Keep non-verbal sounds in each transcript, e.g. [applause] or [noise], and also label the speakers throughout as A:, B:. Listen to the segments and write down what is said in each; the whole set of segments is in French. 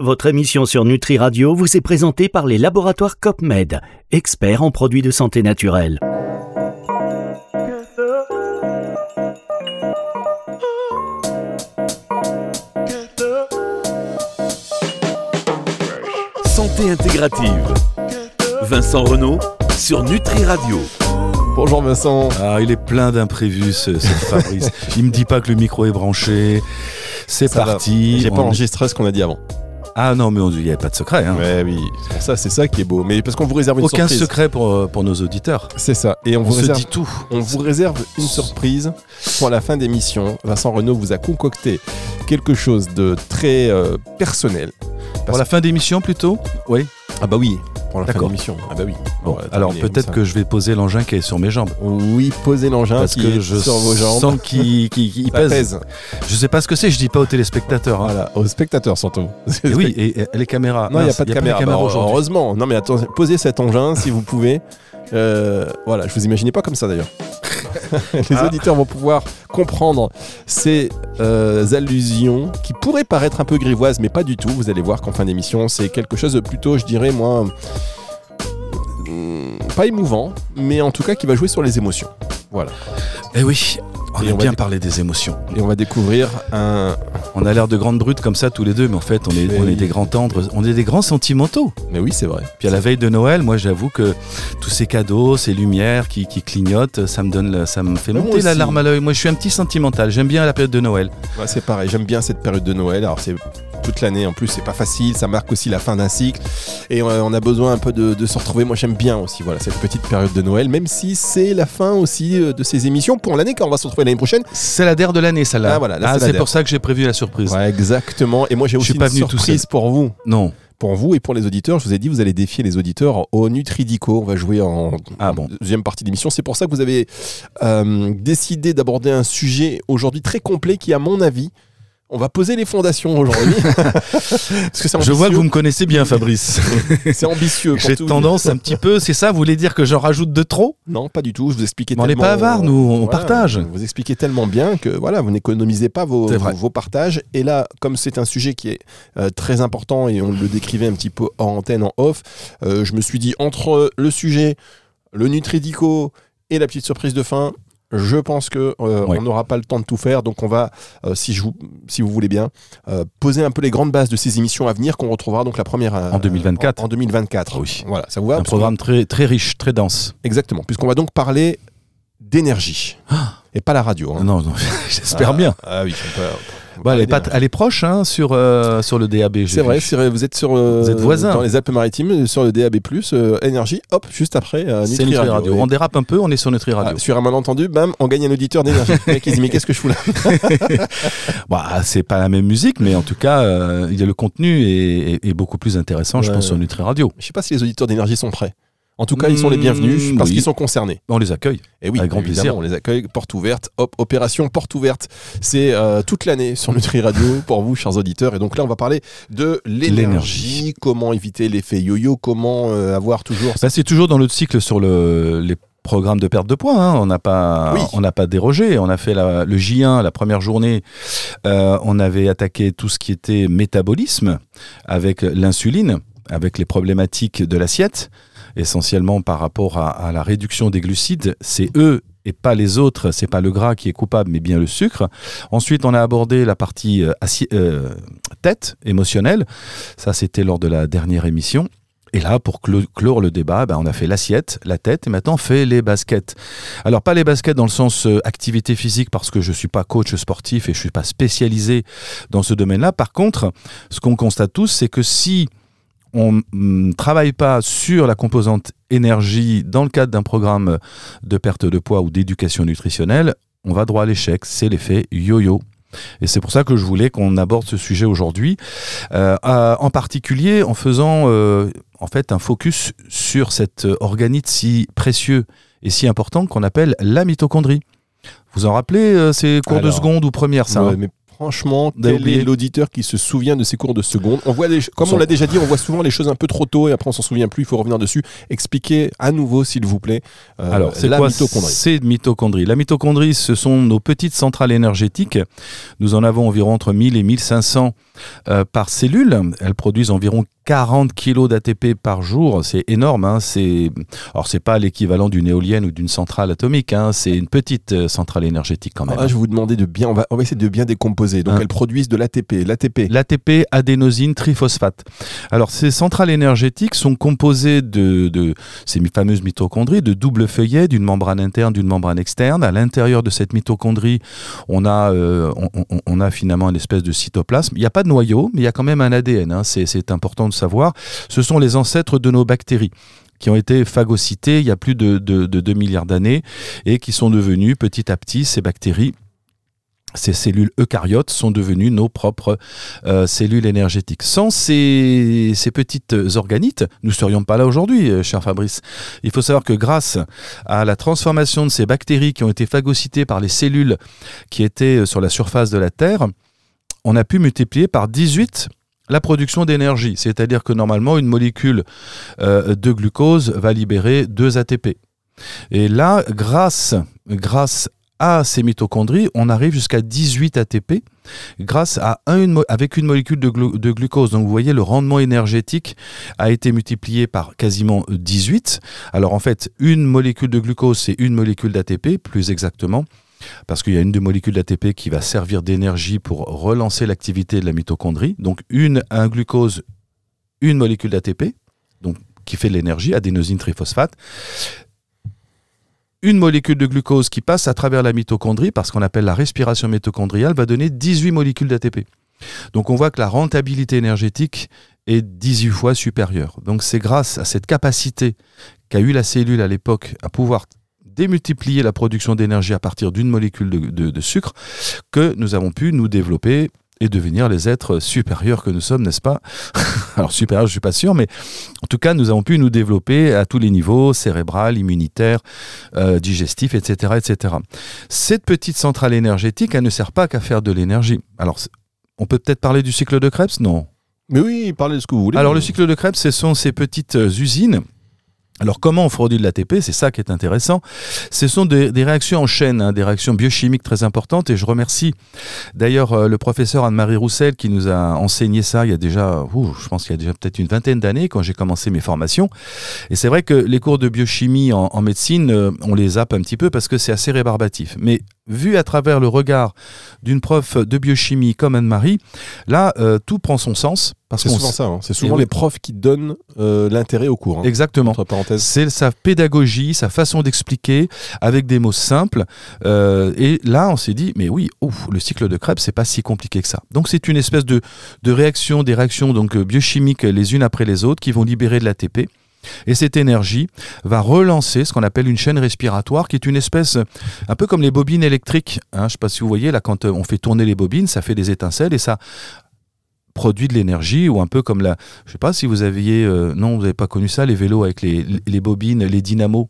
A: Votre émission sur Nutri Radio vous est présentée par les laboratoires COPMED, experts en produits de santé naturelle.
B: Santé intégrative. Vincent Renault sur Nutri Radio.
C: Bonjour Vincent.
D: Ah, il est plein d'imprévus, ce, ce [laughs] Fabrice. il me dit pas que le micro est branché. C'est
C: Ça va.
D: parti.
C: J'ai pas enregistré ce qu'on a dit avant.
D: Ah non, mais il n'y avait pas de secret. hein.
C: Ouais, oui. C'est pour ça, c'est ça qui est beau. Mais parce qu'on vous réserve une
D: Aucun
C: surprise.
D: secret pour, euh, pour nos auditeurs.
C: C'est ça. Et on,
D: On,
C: vous
D: se
C: réserve,
D: dit tout.
C: on vous réserve une surprise pour la fin d'émission. Vincent Renault vous a concocté quelque chose de très euh, personnel.
D: Pour la fin d'émission plutôt? Oui.
C: Ah bah oui. Pour la fin. Ah bah oui.
D: Bon,
C: Bon,
D: alors peut-être que je vais poser l'engin qui est sur mes jambes.
C: Oui, posez l'engin
D: Parce
C: qui
D: que
C: est
D: je
C: sur vos jambes.
D: sens qu'il pèse.
C: pèse.
D: Je sais pas ce que c'est, je dis pas aux téléspectateurs. hein.
C: Voilà, aux spectateurs surtout. [laughs]
D: Et oui, et, et les caméras.
C: Non, il n'y a pas de caméra. Bah,
D: aujourd'hui.
C: heureusement. Non, mais attends, posez cet engin si vous pouvez. Euh, voilà, je vous imaginais pas comme ça d'ailleurs. [laughs] Les auditeurs vont pouvoir comprendre ces euh, allusions qui pourraient paraître un peu grivoises, mais pas du tout. Vous allez voir qu'en fin d'émission, c'est quelque chose de plutôt, je dirais, moi, hum, pas émouvant, mais en tout cas qui va jouer sur les émotions. Voilà.
D: Eh oui, on
C: Et
D: a
C: on
D: bien parlé des émotions.
C: Et on va découvrir un.
D: On a l'air de grandes brutes comme ça tous les deux, mais en fait, on est,
C: Mais
D: on
C: oui.
D: est des grands tendres, on est des grands sentimentaux.
C: Mais oui, c'est vrai.
D: Puis à la veille de Noël, moi j'avoue que tous ces cadeaux, ces lumières qui, qui clignotent, ça me donne, ça me fait monter la larme à l'œil. Moi je suis un petit sentimental, j'aime bien la période de Noël.
C: Ouais, c'est pareil, j'aime bien cette période de Noël. Alors c'est toute l'année en plus, c'est pas facile, ça marque aussi la fin d'un cycle et euh, on a besoin un peu de, de se retrouver. Moi j'aime bien aussi voilà cette petite période de Noël, même si c'est la fin aussi euh, de ces émissions pour l'année quand on va se retrouver l'année prochaine.
D: C'est la der de l'année, celle-là.
C: Ah, voilà, là, c'est
D: pour ça que j'ai prévu la surprise.
C: Ouais, exactement. Et moi j'ai aussi
D: pas
C: une surprise pour vous.
D: Non.
C: Pour vous et pour les auditeurs, je vous ai dit, vous allez défier les auditeurs au Nutridico. On va jouer en
D: Ah bon.
C: deuxième partie d'émission. C'est pour ça que vous avez euh, décidé d'aborder un sujet aujourd'hui très complet qui, à mon avis, on va poser les fondations aujourd'hui. [laughs] Parce que c'est
D: Je vois que vous me connaissez bien, Fabrice. [laughs]
C: C'est ambitieux.
D: j'ai tendance un petit peu, c'est ça, vous voulez dire que j'en rajoute de trop?
C: Non, pas du tout. Je vous expliquais
D: Mais on n'est pas avares, nous, on partage.
C: Vous expliquez tellement bien que voilà, vous n'économisez pas vos, partages. Et là, comme c'est un sujet qui est euh, très important et on le décrivait un petit peu en antenne, en off, euh, je me suis dit entre le sujet, le Nutridico et la petite surprise de fin. Je pense que euh,
D: Ouais.
C: on n'aura pas le temps de tout faire, donc on va, euh, si, je vous, si vous voulez bien, euh, poser un peu les grandes bases de ces émissions à venir qu'on retrouvera donc la première
D: En 2024.
C: En, en 2024.
D: Oui.
C: Voilà, ça vous va
D: Un programme très, très riche, très dense.
C: Exactement, puisqu'on va donc parler d'énergie. Et pas la radio. hein.
D: Non, non, [laughs] j'espère
C: Ah,
D: bien.
C: Ah oui, on peut- on peut
D: Bon, elle, est pas,
C: d'énergie.
D: elle est proche hein, sur, euh, sur le DAB.
C: C'est vrai, vous êtes sur euh,
D: Vous êtes voisins.
C: dans les Alpes-Maritimes, sur le DAB+, euh, énergie, hop, juste après euh, Nutri
D: Nutri
C: Radio.
D: On dérape un peu, on est sur Nutri Radio.
C: Ah, sur un malentendu, bam, on gagne un auditeur d'énergie. Se dit, mais qu'est-ce que je fous là [laughs] [laughs]
D: Bah, c'est pas la même musique, mais en tout cas, euh, il y a le contenu est, est- est beaucoup plus intéressant, je pense, sur Nutri Radio.
C: Je sais pas si les auditeurs d'énergie sont prêts. En tout cas, ils sont les bienvenus parce
D: oui.
C: qu'ils sont concernés.
D: On les accueille.
C: Et oui,
D: Avec grand plaisir.
C: on les accueille, porte ouverte, hop, opération porte ouverte. C'est euh, toute l'année sur Nutri Radio [laughs] pour vous, chers auditeurs. Et donc là, on va parler de l'énergie, comment éviter l'effet yo-yo, comment euh, avoir toujours.
D: Bah, c'est toujours dans notre cycle sur le, les programmes de perte de poids. hein. On n'a pas,
C: Oui.
D: on n'a pas dérogé. On a fait la- le J1 la première journée. Euh, on avait attaqué tout ce qui était métabolisme avec l'insuline, avec les problématiques de l'assiette, essentiellement par rapport à, la réduction des glucides. C'est eux et pas les autres, c'est pas le gras qui est coupable, mais bien le sucre. Ensuite, on a abordé la partie euh, euh, tête émotionnelle. Ça, c'était lors de la dernière émission. Et là, pour clo- clore le débat, ben, on a fait l'assiette, la tête, et maintenant on fait les baskets. Alors pas les baskets dans le sens euh, activité physique, parce que je suis pas coach sportif et je suis pas spécialisé dans ce domaine-là. Par contre, ce qu'on constate tous, c'est que si on ne travaille pas sur la composante énergie dans le cadre d'un programme de perte de poids ou d'éducation nutritionnelle, on va droit à l'échec. C'est l'effet yo-yo. Et c'est pour ça que je voulais qu'on aborde ce sujet aujourd'hui, euh, en particulier en faisant euh, en fait un focus sur cet organite si précieux et si important qu'on appelle la mitochondrie. Vous en rappelez euh, ces cours de seconde ou première ça
C: Ouais,
D: hein?
C: mais franchement, quel est l'auditeur qui se souvient de ces cours de seconde On voit les, comme on l'a déjà dit, on voit souvent les choses un peu trop tôt et après on s'en souvient plus. Il faut revenir dessus. Expliquez à nouveau, s'il vous plaît. euh,
D: Alors, c'est
C: la
D: quoi
C: mitochondrie
D: C'est mitochondrie. La mitochondrie, ce sont nos petites centrales énergétiques. Nous en avons environ entre 1000 et 1500 euh, par cellule. Elles produisent environ 40 kg d'ATP par jour. C'est énorme. Hein. C'est alors c'est pas l'équivalent d'une éolienne ou d'une centrale atomique. Hein. C'est une petite euh, centrale énergétique quand même.
C: Là, je vais vous demander de bien, on va, on va essayer de bien décomposer. Donc
D: Hein.
C: elles produisent de l'ATP, l'ATP.
D: L'ATP adénosine triphosphate. Alors, ces centrales énergétiques sont composées de, de ces fameuses mitochondries, de double feuillet, d'une membrane interne, d'une membrane externe. À l'intérieur de cette mitochondrie, on a, euh, on a finalement une espèce de cytoplasme. Il n'y a pas de noyau, mais il y a quand même un ADN. hein. C'est important de savoir. Ce sont les ancêtres de nos bactéries qui ont été phagocytées il y a plus de 2 milliards d'années et qui sont devenues petit à petit ces bactéries ces cellules eucaryotes sont devenues nos propres euh, cellules énergétiques. Sans ces, ces petites organites, nous ne serions pas là aujourd'hui, euh, cher Fabrice. Il faut savoir que grâce à la transformation de ces bactéries qui ont été phagocytées par les cellules qui étaient euh, sur la surface de la Terre, on a pu multiplier par 18 la production d'énergie. C'est-à-dire que normalement, une molécule euh, de glucose va libérer 2 ATP. Et là, grâce, grâce à ces mitochondries, on arrive jusqu'à 18 ATP grâce à avec une molécule de, de glucose. Donc vous voyez, le rendement énergétique a été multiplié par quasiment 18. Alors en fait, une molécule de glucose, c'est une molécule d'ATP, plus exactement. Parce qu'il y a une des molécules d'ATP qui va servir d'énergie pour relancer l'activité de la mitochondrie. Donc une, un glucose, une molécule d'ATP, qui fait de l'énergie, adénosine triphosphate une molécule de glucose qui passe à travers la mitochondrie, parce qu'on appelle la respiration mitochondriale, va donner 18 molécules d'ATP. Donc on voit que la rentabilité énergétique est 18 fois supérieure. Donc c'est grâce à cette capacité qu'a eu la cellule à l'époque à pouvoir démultiplier la production d'énergie à partir d'une molécule de, de- de sucre que nous avons pu nous développer et devenir les êtres supérieurs que nous sommes, n'est-ce pas [laughs] Alors supérieurs, je suis pas sûr, mais en tout cas, nous avons pu nous développer à tous les niveaux, cérébral, immunitaire, euh, digestif, etc., etc. Cette petite centrale énergétique, elle ne sert pas qu'à faire de l'énergie. Alors, on peut peut-être parler du cycle de Krebs? Non.
C: Mais oui, parlez de ce que vous voulez.
D: Alors, le cycle de Krebs, ce sont ces petites euh, usines. Alors, comment on produit de l'ATP C'est ça qui est intéressant. Ce sont des, réactions en chaîne, hein, des réactions biochimiques très importantes. Et je remercie d'ailleurs euh, le professeur Anne-Marie Roussel qui nous a enseigné ça il y a déjà, ouh, je pense qu'il y a déjà peut-être une vingtaine d'années quand j'ai commencé mes formations. Et c'est vrai que les cours de biochimie en, en médecine, euh, on les zappe un petit peu parce que c'est assez rébarbatif. Mais vu à travers le regard d'une prof de biochimie comme Anne-Marie, là, euh, tout prend son sens. Parce
C: C'est souvent ça. hein. C'est souvent
D: oui.
C: les profs qui donnent euh, l'intérêt au cours. hein.
D: Exactement.
C: Entre parenthèses.
D: C'est sa pédagogie, sa façon d'expliquer avec des mots simples. Euh, et là, on s'est dit, mais oui, ouf, le cycle de Krebs, c'est pas si compliqué que ça. Donc, c'est une espèce de, de réaction, des réactions donc biochimiques les unes après les autres qui vont libérer de l'ATP. Et cette énergie va relancer ce qu'on appelle une chaîne respiratoire, qui est une espèce, un peu comme les bobines électriques. hein. je ne sais pas si vous voyez, là, quand euh, on fait tourner les bobines, ça fait des étincelles et ça produit de l'énergie, ou un peu comme la... Je sais pas si vous aviez... euh, non, vous n'avez pas connu ça, les vélos avec les bobines, les dynamos.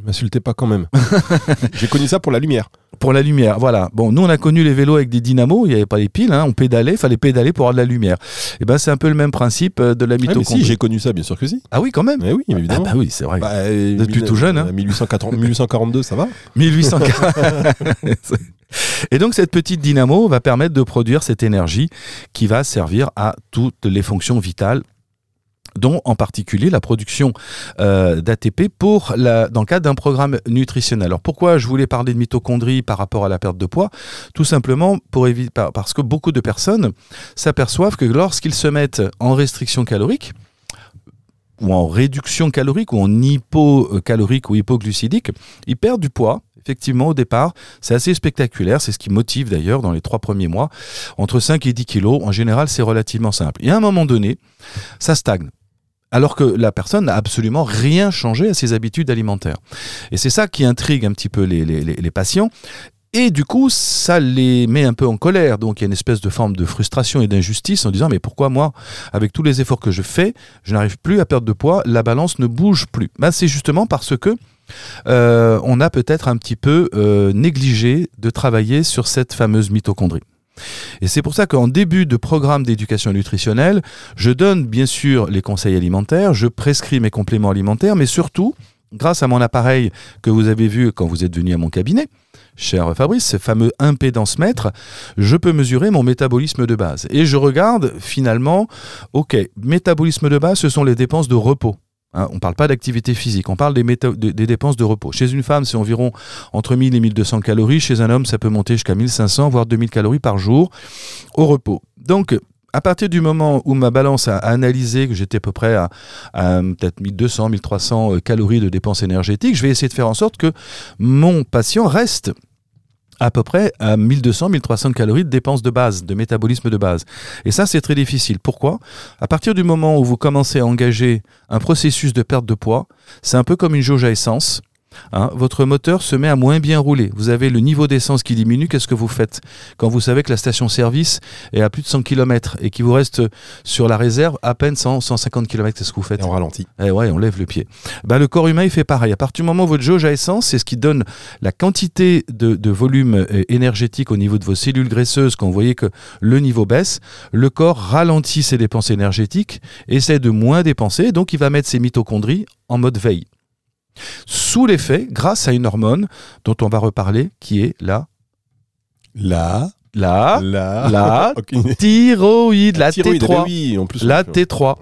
C: Ne m'insultez pas quand même. [laughs] J'ai connu ça pour la lumière.
D: Pour la lumière, voilà. Bon, nous on a connu les vélos avec des dynamos, il n'y avait pas les piles, hein, on pédalait, il fallait pédaler pour avoir de la lumière. Et ben c'est un peu le même principe euh, de la
C: Ah, mais
D: mitochondrie.
C: si, j'ai connu ça, bien sûr que si.
D: Ah oui, quand même.
C: Mais oui,
D: Ah
C: évidemment.
D: bah oui, c'est vrai.
C: Bah, euh, mille-
D: tout jeune, hein.
C: euh, 1840 1842, ça va [laughs]
D: 1840. Et donc cette petite dynamo va permettre de produire cette énergie qui va servir à toutes les fonctions vitales dont en particulier la production euh, d'ATP pour la, dans le cadre d'un programme nutritionnel. Alors pourquoi je voulais parler de mitochondrie par rapport à la perte de poids? Tout simplement pour éviter, par- parce que beaucoup de personnes s'aperçoivent que lorsqu'ils se mettent en restriction calorique, ou en réduction calorique, ou en hypocalorique ou hypoglucidique, ils perdent du poids. Effectivement, au départ, c'est assez spectaculaire. C'est ce qui motive d'ailleurs dans les trois premiers mois. Entre 5 et 10 kilos, en général, c'est relativement simple. Et à un moment donné, ça stagne. Alors que la personne n'a absolument rien changé à ses habitudes alimentaires. Et c'est ça qui intrigue un petit peu les, les- les- patients. Et du coup, ça les met un peu en colère. Donc il y a une espèce de forme de frustration et d'injustice en disant mais pourquoi moi, avec tous les efforts que je fais, je n'arrive plus à perdre de poids, la balance ne bouge plus? Ben, c'est justement parce que euh, on a peut-être un petit peu euh, négligé de travailler sur cette fameuse mitochondrie. Et c'est pour ça qu'en début de programme d'éducation nutritionnelle, je donne bien sûr les conseils alimentaires, je prescris mes compléments alimentaires, mais surtout, grâce à mon appareil que vous avez vu quand vous êtes venu à mon cabinet, cher Fabrice, ce fameux impédance mètre, je peux mesurer mon métabolisme de base. Et je regarde finalement, ok, métabolisme de base, ce sont les dépenses de repos. Hein, on ne parle pas d'activité physique, on parle des, dépenses de repos. Chez une femme, c'est environ entre 1000 et 1200 calories. Chez un homme, ça peut monter jusqu'à 1500, voire 2000 calories par jour au repos. Donc, à partir du moment où ma balance a analysé que j'étais à peu près à, peut-être 1200, 1300 euh, calories de dépenses énergétiques, je vais essayer de faire en sorte que mon patient reste à peu près à 1200, 1300 calories de dépenses de base, de métabolisme de base. Et ça, c'est très difficile. Pourquoi? À partir du moment où vous commencez à engager un processus de perte de poids, c'est un peu comme une jauge à essence. Hein, votre moteur se met à moins bien rouler. Vous avez le niveau d'essence qui diminue. Qu'est-ce que vous faites quand vous savez que la station-service est à plus de 100 km et qu'il vous reste sur la réserve à peine 100, 150 km Qu'est-ce que vous faites
C: et On ralentit.
D: Eh ouais, on lève le pied. Ben, le corps humain, il fait pareil. À partir du moment où votre jauge à essence, c'est ce qui donne la quantité de, volume euh, énergétique au niveau de vos cellules graisseuses quand vous voyez que le niveau baisse, le corps ralentit ses dépenses énergétiques, essaie de moins dépenser, donc il va mettre ses mitochondries en mode veille sous l'effet, grâce à une hormone dont on va reparler, qui est la...
C: La...
D: La,
C: la,
D: la [laughs] thyroïde, la, T3.
C: Oui, en plus,
D: la T3.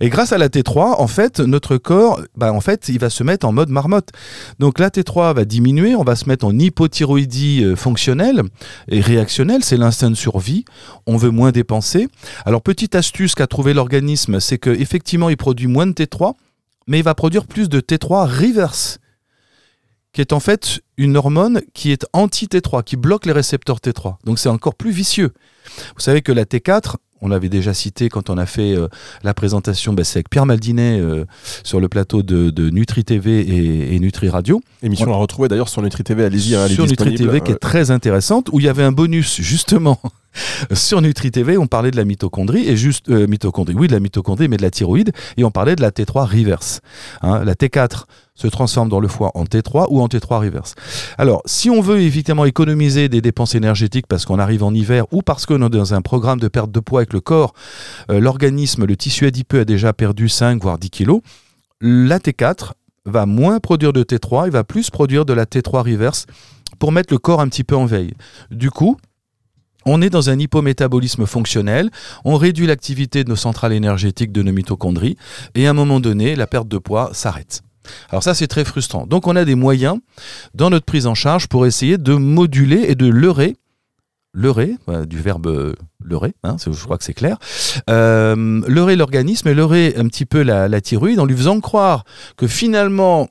D: Et grâce à la T3, en fait, notre corps, bah, en fait, il va se mettre en mode marmotte. Donc la T3 va diminuer, on va se mettre en hypothyroïdie euh, fonctionnelle et réactionnelle, c'est l'instinct de survie. On veut moins dépenser. Alors petite astuce qu'a trouvé l'organisme, c'est qu'effectivement, il produit moins de T3 mais il va produire plus de T3 reverse, qui est en fait une hormone qui est anti-T3, qui bloque les récepteurs T3. Donc c'est encore plus vicieux. Vous savez que la T4, on l'avait déjà cité quand on a fait euh, la présentation, bah, c'est avec Pierre Maldinet euh, sur le plateau de, Nutri TV et, Nutri Radio.
C: Émission à retrouver d'ailleurs sur Nutri TV, allez-y.
D: Hein, sur Nutri TV qui est très intéressante, où il y avait un bonus justement sur Nutri TV, on parlait de la mitochondrie, et juste, euh, oui, de la mitochondrie, mais de la thyroïde, et on parlait de la T3 reverse. Hein. la T4 se transforme dans le foie en T3 ou en T3 reverse. Alors, si on veut évidemment économiser des dépenses énergétiques parce qu'on arrive en hiver ou parce qu'on est dans un programme de perte de poids avec le corps, euh, l'organisme, le tissu adipeux a déjà perdu 5 voire 10 kilos, la T4 va moins produire de T3, il va plus produire de la T3 reverse pour mettre le corps un petit peu en veille. Du coup, on est dans un hypométabolisme fonctionnel, on réduit l'activité de nos centrales énergétiques, de nos mitochondries, et à un moment donné, la perte de poids s'arrête. Alors ça, c'est très frustrant. Donc on a des moyens dans notre prise en charge pour essayer de moduler et de leurrer, leurrer, du verbe leurrer, hein, je crois que c'est clair, euh, leurrer l'organisme et leurrer un petit peu la, la thyroïde en lui faisant croire que finalement,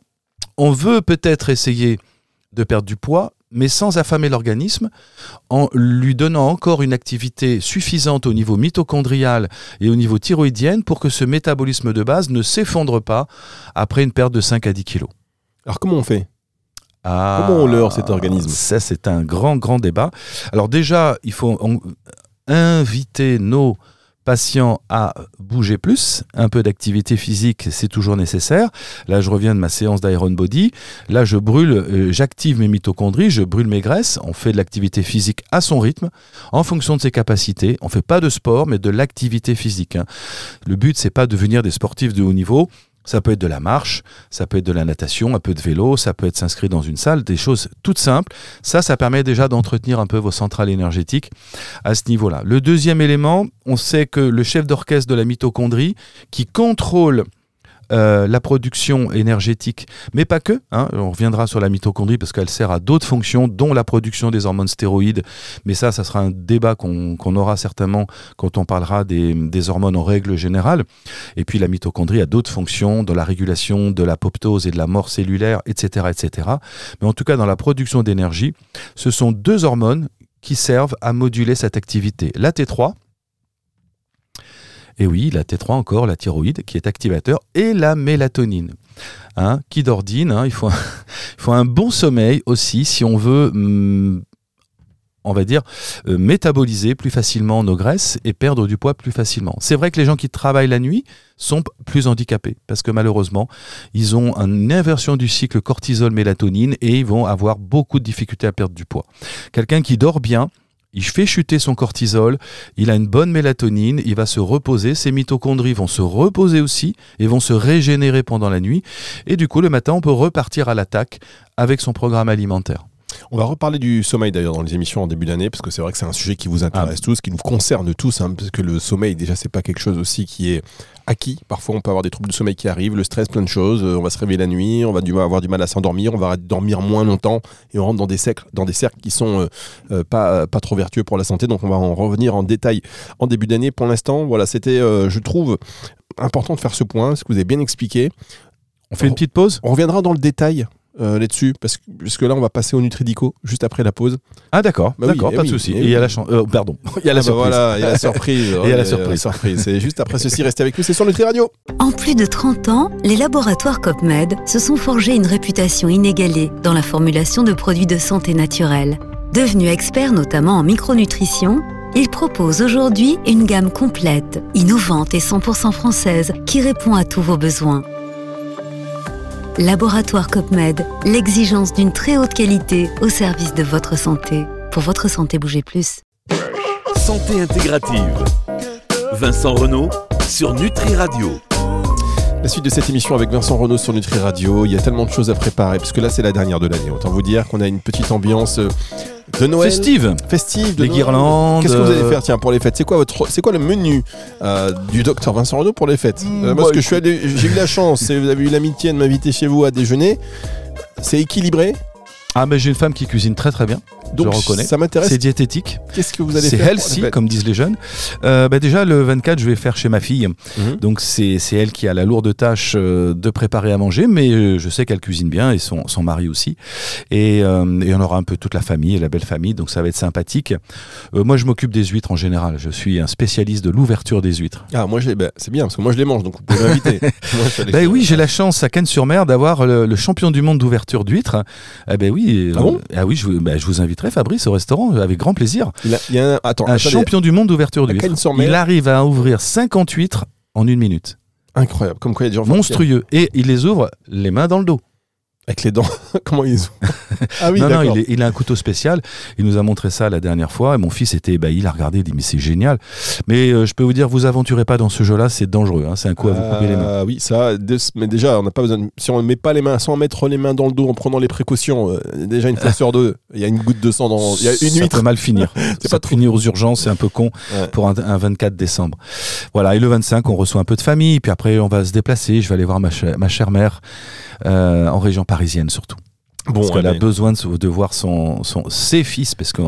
D: on veut peut-être essayer de perdre du poids, mais sans affamer l'organisme, en lui donnant encore une activité suffisante au niveau mitochondrial et au niveau thyroïdien pour que ce métabolisme de base ne s'effondre pas après une perte de 5 à 10 kilos.
C: Alors comment on fait?
D: Ah,
C: Comment on leurre cet organisme?
D: Ça, c'est un grand, grand débat. Alors déjà, il faut inviter nos patient à bouger plus, un peu d'activité physique, c'est toujours nécessaire. Là, je reviens de ma séance d'Iron Body. Là, je brûle, euh, j'active mes mitochondries, je brûle mes graisses. On fait de l'activité physique à son rythme, en fonction de ses capacités. On fait pas de sport, mais de l'activité physique. Hein. Le but, c'est pas de devenir des sportifs de haut niveau. Ça peut être de la marche, ça peut être de la natation, un peu de vélo, ça peut être s'inscrire dans une salle, des choses toutes simples. Ça, ça permet déjà d'entretenir un peu vos centrales énergétiques à ce niveau-là. Le deuxième élément, on sait que le chef d'orchestre de la mitochondrie, qui contrôle euh, la production énergétique, mais pas que. Hein. on reviendra sur la mitochondrie parce qu'elle sert à d'autres fonctions, dont la production des hormones stéroïdes. Mais ça, ça sera un débat qu'on aura certainement quand on parlera des, hormones en règle générale. Et puis la mitochondrie a d'autres fonctions dans la régulation de l'apoptose et de la mort cellulaire, etc., etc. Mais en tout cas, dans la production d'énergie, ce sont deux hormones qui servent à moduler cette activité. La T3, et oui, la T3 encore, la thyroïde qui est activateur, et la mélatonine. Hein, qui d'ordine, hein, il, faut un, [laughs] bon sommeil aussi si on veut hum, on va dire, euh, métaboliser plus facilement nos graisses et perdre du poids plus facilement. C'est vrai que les gens qui travaillent la nuit sont plus handicapés parce que malheureusement, ils ont une inversion du cycle cortisol-mélatonine et ils vont avoir beaucoup de difficultés à perdre du poids. Quelqu'un qui dort bien, il fait chuter son cortisol, il a une bonne mélatonine, il va se reposer, ses mitochondries vont se reposer aussi et vont se régénérer pendant la nuit. Et du coup, le matin, on peut repartir à l'attaque avec son programme alimentaire.
C: On va reparler du sommeil d'ailleurs dans les émissions en début d'année, parce que c'est vrai que c'est un sujet qui vous intéresse tous, qui nous concerne tous, hein, parce que le sommeil, déjà, c'est pas quelque chose aussi qui est acquis. Parfois, on peut avoir des troubles de sommeil qui arrivent, le stress, plein de choses. Euh, On va se réveiller la nuit, on va du- avoir du mal à s'endormir, on va dormir moins longtemps, et on rentre dans des cercles, dans des cercles qui sont euh, euh, pas, pas trop vertueux pour la santé. Donc, on va en revenir en détail en début d'année. Pour l'instant, voilà, c'était, euh, je trouve, important de faire ce point, ce que vous avez bien expliqué.
D: On fait une petite pause?
C: On reviendra dans le détail euh, là-dessus, parce que, parce que là, on va passer au Nutridico juste après la pause.
D: Ah d'accord,
C: Bah oui,
D: d'accord,
C: eh
D: pas
C: oui,
D: de souci.
C: eh
D: Et il y a
C: oui.
D: la chan- euh, pardon, [laughs] il y a la
C: Ah bah
D: surprise.
C: voilà, il y a la surprise.
D: Et [laughs] il y a la surprise.
C: surprise. C'est juste après ceci, restez avec nous, c'est sur Nutri Radio.
E: En plus de 30 ans, les laboratoires COPMED se sont forgés une réputation inégalée dans la formulation de produits de santé naturelle. Devenus experts notamment en micronutrition, ils proposent aujourd'hui une gamme complète, innovante et 100% française qui répond à tous vos besoins. Laboratoire COPMED, l'exigence d'une très haute qualité au service de votre santé. Pour votre santé, bougez plus.
B: Santé intégrative. Vincent Renault sur Nutri Radio.
C: La suite de cette émission avec Vincent Renault sur Nutri Radio. Il y a tellement de choses à préparer, parce que là, c'est la dernière de l'année. Autant vous dire qu'on a une petite ambiance euh, de Noël.
D: Festive.
C: Festive. De
D: Les
C: Noël.
D: guirlandes.
C: Qu'est-ce que vous allez
D: euh,
C: faire, tiens, pour les fêtes? C'est quoi, votre, c'est quoi le menu euh, du docteur Vincent Renault pour les fêtes?
D: Mm,
C: Euh, Moi,
D: bah,
C: parce que je suis allé- j'ai eu la chance, et vous avez eu l'amitié de m'inviter chez vous à déjeuner. C'est équilibré,
D: Ah mais j'ai une femme qui cuisine très très bien.
C: donc
D: je reconnais.
C: ça m'intéresse.
D: C'est diététique.
C: Qu'est-ce que vous allez
D: C'est
C: faire pour les
D: healthy,
C: fêtes
D: comme disent les jeunes. Euh, bah déjà, le 24, je vais faire chez ma fille.
C: Mhm.
D: Donc, c'est c'est elle qui a la lourde tâche euh, de préparer à manger, mais euh, je sais qu'elle cuisine bien et son, son mari aussi. Et, euh, et on aura un peu toute la famille et la belle famille, donc ça va être sympathique. Euh, moi, je m'occupe des huîtres en général. Je suis un spécialiste de l'ouverture des huîtres.
C: Ah, moi, bah, c'est bien, parce que moi, je les mange, donc vous pouvez m'inviter. [laughs] Chez-
D: oui, j'ai la chance à Cannes-sur-Mer d'avoir le, le champion du monde d'ouverture d'huîtres. Eh ben oui.
C: Ah bon
D: ah oui, je, vous- je vous inviterai Fabrice au restaurant avec grand plaisir.
C: Il, a- il y a un, attends,
D: Un
C: attendez.
D: champion du monde d'ouverture d'huîtres. Il arrive à ouvrir 50 huîtres en une minute.
C: Incroyable, comme quoi il y a des gens
D: Monstrueux. Et il les ouvre les mains dans le dos.
C: Avec les dents. [laughs] Comment ils ouvrent [laughs] Ah oui,
D: non, non, il, est- il a un couteau spécial. Il nous a montré ça la dernière fois. Et mon fils était ébahi. Il a regardé. Il dit Mais c'est génial. Mais euh, je peux vous dire, vous aventurez pas dans ce jeu-là. C'est dangereux. hein. C'est un coup à vous couper les mains.
C: Ah oui, ça, de- mais déjà, on n'a pas besoin. de- si on ne met pas les mains, sans mettre les mains dans le dos, en prenant les précautions, euh, déjà une fois sur deux, il y a une goutte de sang dans. Il y a une
D: ça peut mal finir. [laughs]
C: C'est pas
D: peut finir aux urgences. C'est un peu con
C: Ouais.
D: pour un, un 24 décembre. Voilà. Et le 25, on reçoit un peu de famille. Puis après, on va se déplacer. Je vais aller voir ma chère mère euh, en région parisienne surtout.
C: Bon,
D: parce qu'elle
C: eh
D: a
C: ben,
D: besoin de, voir son, son- ses fils parce que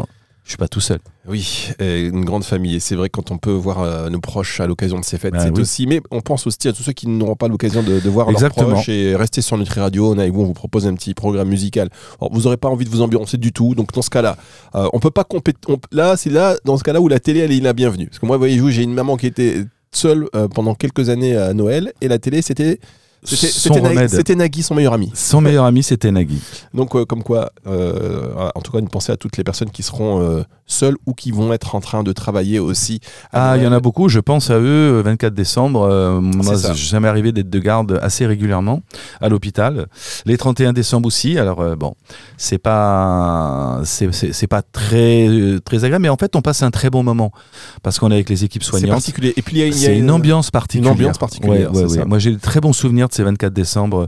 D: je suis pas tout seul.
C: Oui, une grande famille. Et c'est vrai, quand on peut voir euh, nos proches à l'occasion de ces fêtes,
D: Ah
C: c'est
D: oui.
C: aussi. Mais on pense aussi à tous ceux qui n'auront pas l'occasion de, de voir
D: Exactement.
C: leurs proches et rester sur Nutri Radio. On avec vous, on vous propose un petit programme musical. Alors, vous n'aurez pas envie de vous ambiancer du tout. Donc, dans ce cas-là, euh, on peut pas compéter. Là, c'est là, dans ce cas-là, où la télé, elle est la bienvenue. Parce que moi, voyez-vous, j'ai une maman qui était seule euh, pendant quelques années à Noël et la télé, c'était. C'était Nagui, son meilleur ami.
D: Son meilleur ami, c'était Nagui.
C: Donc, euh, comme quoi, euh, en tout cas, une pensée à toutes les personnes qui seront euh, seules ou qui vont être en train de travailler aussi.
D: Ah, il y en a beaucoup. Je pense à eux, euh, 24 décembre. moi, j'ai jamais arrivé d'être de garde assez régulièrement à l'hôpital. Les 31 décembre aussi. Alors, bon, c'est pas, c'est, c'est- c'est pas très, très agréable, mais en fait, on passe un très bon moment parce qu'on est avec les équipes
C: C'est
D: soignantes.
C: particulier. Et puis, il y a,
D: C'est une ambiance particulière.
C: ambiance particulière,
D: Ouais, ouais,
C: c'est
D: ouais.
C: ça.
D: Moi, j'ai de très bons souvenirs de ces 24 décembre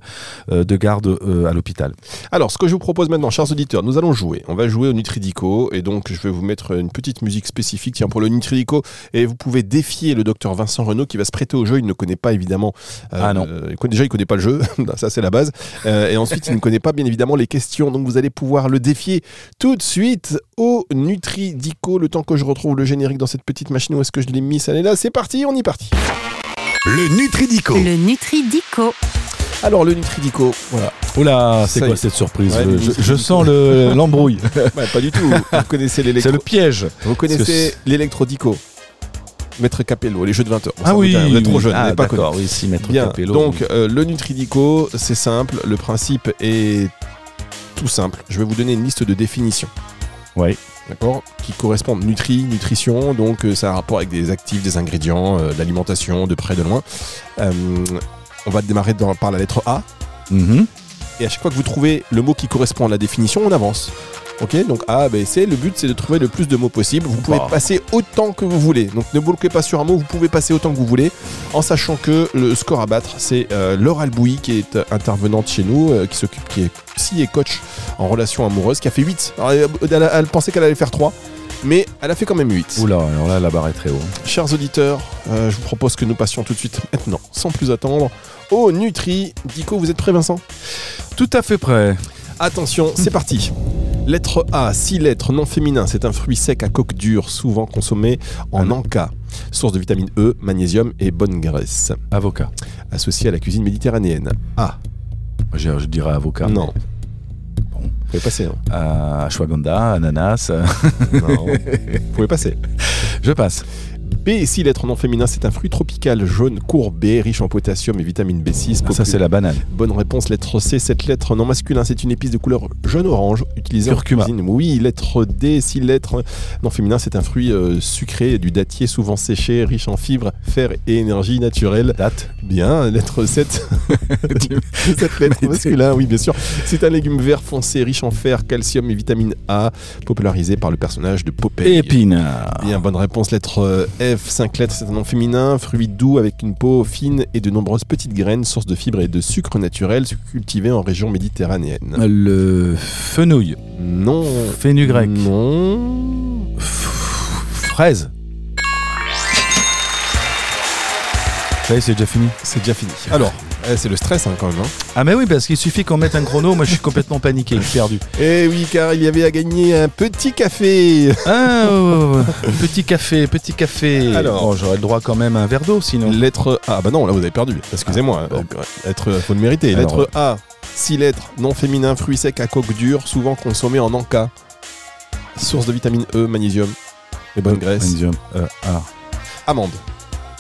D: euh, de garde euh, à l'hôpital.
C: Alors, ce que je vous propose maintenant, chers auditeurs, nous allons jouer. On va jouer au Nutridico et donc je vais vous mettre une petite musique spécifique tiens, pour le Nutridico et vous pouvez défier le docteur Vincent Renault qui va se prêter au jeu. Il ne connaît pas évidemment. euh,
D: Ah non.
C: euh, déjà, il connaît pas le jeu. [laughs] Ça, c'est la base. Euh, et ensuite, il ne connaît pas bien évidemment les questions. Donc, vous allez pouvoir le défier tout de suite au Nutridico. Le temps que je retrouve le générique dans cette petite machine où est-ce que je l'ai mis Ça est là. C'est parti, on y parti.
B: Le Nutridico.
E: Le Nutridico.
C: Alors, le Nutridico, voilà.
D: Oula, c'est quoi
C: est.
D: cette surprise
C: Ouais,
D: je,
C: le
D: je-
C: Nutridico.
D: je sens le- l'embrouille. [laughs]
C: Ouais, pas du tout. Vous connaissez l'électro.
D: c'est le piège.
C: Vous connaissez l'électrodico Maître Capello, les jeux de 20 heures. Bon, ça
D: Ah
C: vous
D: oui,
C: vous êtes trop
D: oui.
C: jeune,
D: Ah,
C: pas connu.
D: d'accord, oui, si, maître
C: Bien,
D: Capello.
C: donc euh, le Nutridico, c'est simple, le principe est tout simple. Je vais vous donner une liste de définitions.
D: Oui.
C: D'accord Qui correspondent nutri, nutrition, donc euh, ça a un rapport avec des actifs, des ingrédients, euh, l'alimentation, de près, de loin. Euh, on va démarrer dans- par la lettre A,
D: Mhm.
C: et à chaque fois que vous trouvez le mot qui correspond à la définition, on avance. Ok, donc A, B, C. Le but c'est de trouver le plus de mots possible. Vous pouvez passer autant que vous voulez. Donc ne bloquez pas sur un mot. Vous pouvez passer autant que vous voulez, en sachant que le score à battre, c'est euh, Laura Albouy qui est euh, intervenante chez nous, euh, qui s'occupe, qui est psy et coach en relation amoureuse, qui a fait 8. Alors, elle, elle- elle pensait qu'elle allait faire 3. Mais elle a fait quand même 8.
D: Oula, alors là, la barre est très haut.
C: Chers auditeurs, euh, je vous propose que nous passions tout de suite maintenant, sans plus attendre, au Nutri. Dico, vous êtes prêt Vincent?
D: Tout à fait prêt.
C: Attention, c'est parti. Lettre A, 6 lettres, non féminin, c'est un fruit sec à coque dure, souvent consommé en
D: Ah.
C: anka. Source de vitamine E, magnésium et bonne graisse.
D: Avocat.
C: Associé à la cuisine méditerranéenne. A.
D: Je, je dirais avocat.
C: Non.
D: Bon.
C: Vous pouvez passer. hein.
D: Euh, ashwagandha, ananas.
C: Non. Vous pouvez passer.
D: je passe.
C: B, 6 lettres, non féminin, c'est un fruit tropical jaune courbé, riche en potassium et vitamine B6.
D: Ah, ça, c'est la banane.
C: Bonne réponse, lettre C, cette lettre non masculin, c'est une épice de couleur jaune-orange utilisée
D: Curcuma.
C: en cuisine. Oui, lettre D, 6 lettres non féminin, c'est un fruit euh, sucré du dattier souvent séché, riche en fibres, fer et énergie naturelle.
D: Date.
C: Bien, lettre 7. [laughs] [laughs] cette lettre masculin, oui, bien sûr. C'est un légume vert foncé, riche en fer, calcium et vitamine A, popularisé par le personnage de Popeye.
D: Épinard.
C: Bien, bonne réponse. Lettre F, 5 lettres, c'est un nom féminin, fruit doux avec une peau fine et de nombreuses petites graines, source de fibres et de sucre naturel, cultivé en région méditerranéenne.
D: Le fenouil.
C: Non.
D: Fenugrec.
C: Non.
D: Fraise. Ça y est, c'est déjà fini.
C: C'est déjà fini. Alors, eh, c'est le stress hein, quand même. hein.
D: Ah mais oui, parce qu'il suffit qu'on mette un chrono, moi je suis complètement paniqué, perdu.
C: Eh oui, car il y avait à gagner un petit café.
D: Ah, petit café, petit café.
C: Alors.
D: Bon, j'aurais le droit quand même à un verre d'eau sinon.
C: Lettre A. Ah bah non, là vous avez perdu. Excusez-moi.
D: Ah, bon.
C: Euh, Lettre, faut le mériter.
D: Alors,
C: lettre A. 6 lettres, non féminin, fruit sec à coque dure, souvent consommé en anka. Source de vitamine E, magnésium et bonne graisse.
D: Magnésium. Euh, ah.
C: Amande.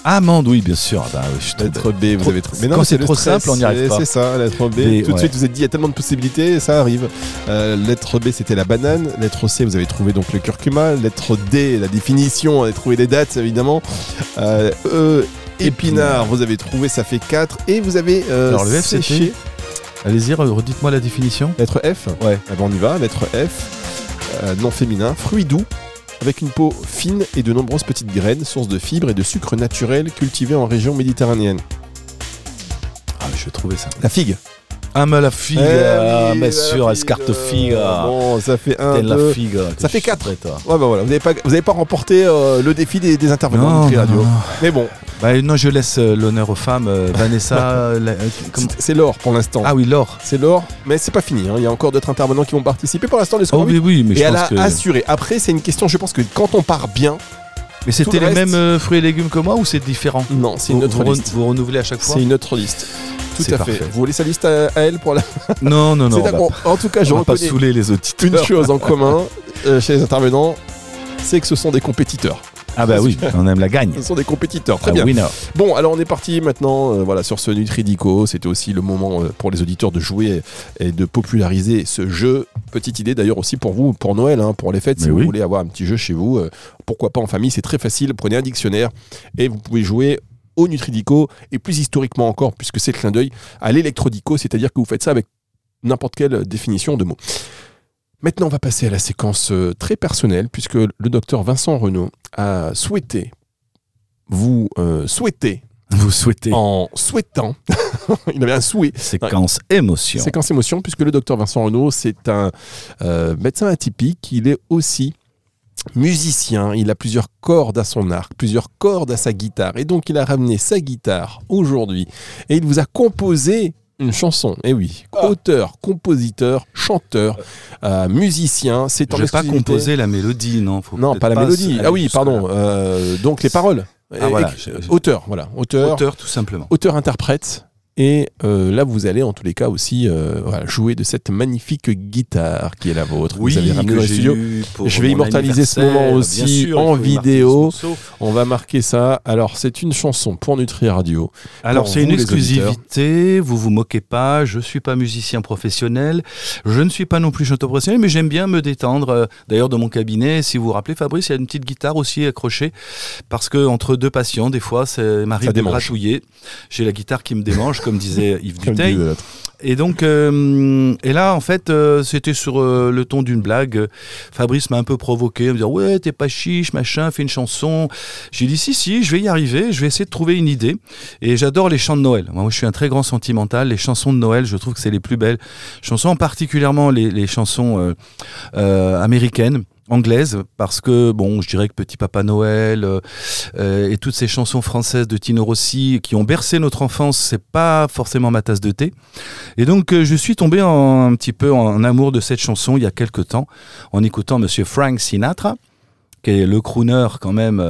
D: Amande, oui, bien sûr. Ah Bah, oui, je suis trop
C: Lettre. B, vous
D: Trop-
C: avez trop.
D: quand c'est
C: le
D: trop
C: stress,
D: simple, on n'y arrive
C: c'est-
D: pas.
C: C'est ça, lettre B.
D: B,
C: Tout de
D: ouais.
C: suite, vous êtes dit, il y a tellement de possibilités, ça arrive. Euh, lettre B, c'était la banane. Lettre C, vous avez trouvé donc le curcuma. Lettre D, la définition, on a trouvé les dates, évidemment. Euh, E, épinard, vous avez trouvé, ça fait 4. Et vous avez euh,
D: Alors, le F,
C: séché.
D: Allez-y, re- redites-moi la définition.
C: Lettre F
D: Ouais.
C: Ah ben, on y va. Lettre F, non féminin. Fruit doux, avec une peau fine et de nombreuses petites graines, source de fibres et de sucre naturel cultivé en région méditerranéenne.
D: Ah, je vais trouver ça.
C: La figue.
D: Ah, mais la figue,
C: Eh
D: ah,
C: oui,
D: bien
C: la
D: sûr,
C: figue,
D: escarte figue.
C: euh, Bon, ça fait un,
D: la
C: deux.
D: figue.
C: Ça fait quatre. Ouais, bah voilà, vous n'avez pas, vous avez pas remporté euh, le défi des, des intervenants
D: Non,
C: de Radio.
D: non.
C: Mais bon,
D: Bah, non, je laisse euh, l'honneur aux femmes. euh, [laughs] Vanessa.
C: c'est- l'or pour l'instant.
D: Ah oui, Laure.
C: C'est l'or, mais c'est pas fini. hein. Il y a encore d'autres intervenants qui vont participer. Pour l'instant,
D: Oh
C: huit.
D: oui, oui, mais
C: Et
D: je
C: elle
D: pense
C: a
D: que.
C: assuré. Après, c'est une question, je pense que quand on part bien,
D: Mais c'était
C: le
D: les
C: reste-
D: mêmes euh, fruits et légumes que moi ou c'est différent?
C: Non, c'est une autre
D: vous,
C: liste.
D: vous renouvelez à chaque fois?
C: C'est une autre liste. Tout à fait. Vous voulez sa liste à, à elle pour la. [laughs]
D: Non, non, non. On
C: en tout cas, je
D: on va pas
C: reconnais
D: saouler les auditeurs.
C: une chose en commun [laughs] euh, chez les intervenants, c'est que ce sont des compétiteurs.
D: Ah bah oui, [laughs] on aime la gagne.
C: Ce sont des compétiteurs. Très
D: Ah,
C: bien.
D: winner.
C: Bon, alors on est parti maintenant euh, voilà, sur ce Nutridico. C'était aussi le moment euh, pour les auditeurs de jouer et de populariser ce jeu. Petite idée d'ailleurs aussi pour vous, pour Noël, hein, pour les fêtes, si vous voulez avoir un petit jeu chez vous. euh, pourquoi pas en famille, c'est très facile. Prenez un dictionnaire et vous pouvez jouer au Nutridico et plus historiquement encore, puisque c'est le clin d'œil, à l'électrodico, c'est-à-dire que vous faites ça avec n'importe quelle définition de mot. Maintenant, on va passer à la séquence euh, très personnelle, puisque le docteur Vincent Renaud a souhaité vous euh, souhaiter
D: Vous souhaitez
C: en souhaitant, [laughs] il avait un souhait,
D: séquence émotion.
C: séquence émotion, puisque le docteur Vincent Renaud, c'est un euh, médecin atypique, il est aussi musicien, il a plusieurs cordes à son arc, plusieurs cordes à sa guitare, et donc il a ramené sa guitare aujourd'hui, et il vous a composé une chanson, et oui, auteur, compositeur, chanteur, euh, musicien, c'est en
D: Je vais pas composer la mélodie, non faut
C: Non, pas la mélodie. Ah oui, pardon. euh, donc les paroles.
D: Ah, voilà,
C: Auteur, voilà. Auteur,
D: Auteur, tout simplement.
C: auteur-interprète. Et euh, là, vous allez en tous les cas aussi euh, voilà, jouer de cette magnifique guitare qui est la vôtre. que vous avez dans le studio. Je vais immortaliser ce moment aussi
D: sûr,
C: en vidéo. On va marquer ça. Alors, c'est une chanson pour Nutri Radio.
D: Alors c'est une exclusivité, vous vous moquez pas, je suis pas musicien professionnel, je ne suis pas non plus chanteur professionnel, mais j'aime bien me détendre. Euh, D'ailleurs dans mon cabinet, si vous vous rappelez Fabrice, il y a une petite guitare aussi accrochée, parce que entre deux patients, des fois, c'est m'arrive de gratouiller. J'ai la guitare qui me démange, [laughs] comme disait Yves Duteil. Et donc, euh, et là, en fait, euh, c'était sur euh, le ton d'une blague. Fabrice m'a un peu provoqué, me dire ouais, t'es pas chiche, machin, fais une chanson. J'ai dit si, si, je vais y arriver. Je vais essayer de trouver une idée. Et j'adore les chants de Noël. Moi, je suis un très grand sentimental. Les chansons de Noël, je trouve que c'est les plus belles chansons, particulièrement les, les chansons américaines anglaises parce que bon je dirais que Petit Papa Noël euh, euh, et toutes ces chansons françaises de Tino Rossi qui ont bercé notre enfance c'est pas forcément ma tasse de thé. Et donc euh, je suis tombé un petit peu en amour de cette chanson il y a quelque temps en écoutant Monsieur Frank Sinatra qui est le crooner quand même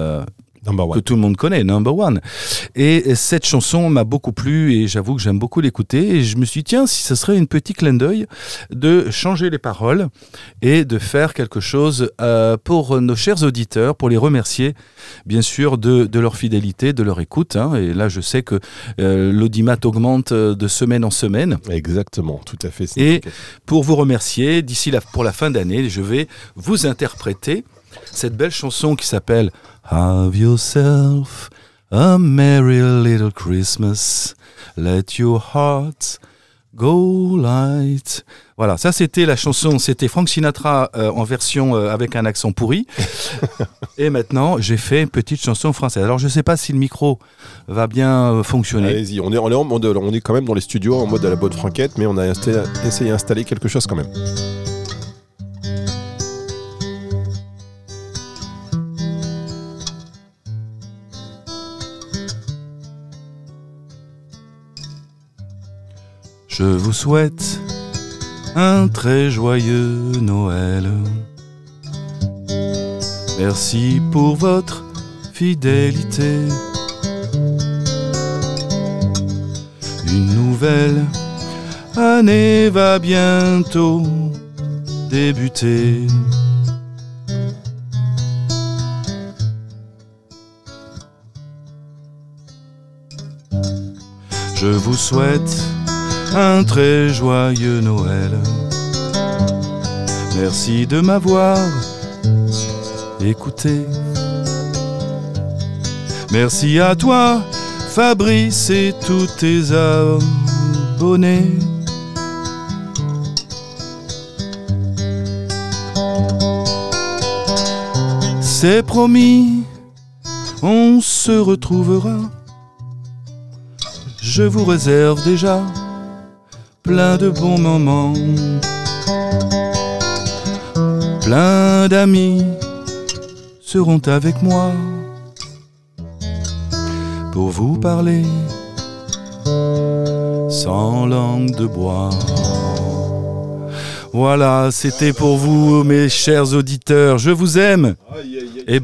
C: Number
D: que tout le monde connaît, Number One. Et cette chanson m'a beaucoup plu et j'avoue que j'aime beaucoup l'écouter. Et je me suis dit, tiens, si ce serait une petite clin d'œil de changer les paroles et de faire quelque chose euh, pour nos chers auditeurs, pour les remercier, bien sûr, de, de leur fidélité, de leur écoute. hein. Et là, je sais que euh, l'audimat augmente de semaine en semaine.
C: Exactement, tout à fait.
D: Et pour vous remercier, d'ici la, pour la fin d'année, je vais vous interpréter cette belle chanson qui s'appelle Have yourself a merry little Christmas. Let your heart go light. Voilà, ça c'était la chanson, c'était Frank Sinatra euh, en version euh, avec un accent pourri. [laughs] Et maintenant, j'ai fait une petite chanson française. Alors je sais pas si le micro va bien euh, fonctionner.
C: Allez-y, on est, on, est en mode- on est quand même dans les studios en mode à la bonne franquette, mais on a essayé d'installer quelque chose quand même.
D: Je vous souhaite un très joyeux Noël. Merci pour votre fidélité. Une nouvelle année va bientôt débuter. Je vous souhaite un très joyeux Noël. Merci de m'avoir écouté. Merci à toi, Fabrice et tous tes abonnés. C'est promis, on se retrouvera. Je vous réserve déjà plein de bons moments. Plein d'amis seront avec moi pour vous parler sans langue de bois. Voilà, c'était pour vous, mes chers auditeurs. Je vous aime. Et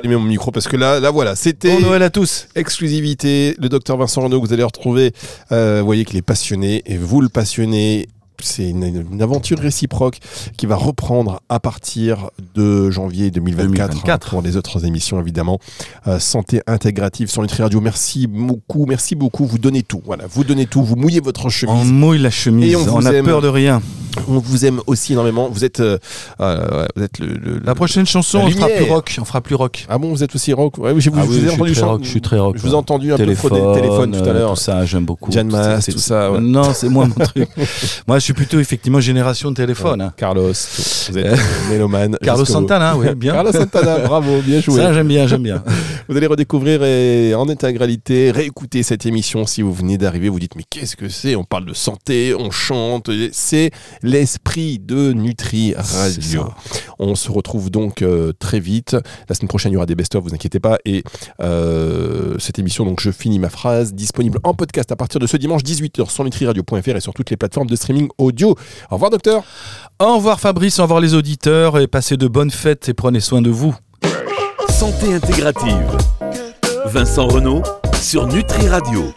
C: Allumez mon micro parce que là, là voilà, c'était
D: bon Noël à tous.
C: exclusivité. Le docteur Vincent Renaud que vous allez retrouver. Euh, vous voyez qu'il est passionné et vous le passionné. C'est une, une aventure réciproque qui va reprendre à partir de janvier 2024,
D: 2024.
C: hein, pour les autres émissions évidemment. Euh, santé intégrative sur Nutri Radio. Merci beaucoup, merci beaucoup. Vous donnez tout. Voilà, vous donnez tout. Vous mouillez votre
D: On
C: chemise.
D: mouille la chemise.
C: Et on
D: On, a
C: aime.
D: peur de rien.
C: On vous aime aussi énormément. Vous êtes, euh, euh, vous êtes le, le-
D: La prochaine chanson,
C: La
D: on fera plus rock. On fera plus rock.
C: Ah bon, vous êtes aussi rock? Ouais, je vous,
D: Ah
C: je vous
D: oui,
C: ai entendu
D: rock, je suis très rock,
C: Je vous ai entendu un
D: téléphone,
C: peu téléphone tout à l'heure.
D: Ça, j'aime beaucoup.
C: Jan Mas,
D: C'est-
C: tout ça, ouais.
D: Non, c'est moi mon truc. [laughs] moi, je suis plutôt effectivement génération de téléphone. hein.
C: Carlos, vous êtes [laughs] mélomane.
D: Carlos
C: jusqu'au bout.
D: Santana, oui, bien.
C: Carlos Santana, bravo, bien [laughs] joué.
D: Ça, j'aime bien, j'aime bien.
C: Vous allez redécouvrir et, en intégralité, réécouter cette émission si vous venez d'arriver. Vous dites, mais qu'est-ce que c'est? On parle de santé, on chante. C'est l'esprit de Nutri Radio. On se retrouve donc euh, très vite. La semaine prochaine, il y aura des best-of, vous inquiétez pas. Et euh, cette émission, donc je finis ma phrase, disponible en podcast à partir de ce dimanche 18h sur nutriradio.fr et sur toutes les plateformes de streaming audio. Au revoir, docteur.
D: Au revoir Fabrice, au revoir les auditeurs et passez de bonnes fêtes et prenez soin de vous.
B: Santé intégrative. Vincent Renault sur Nutri Radio.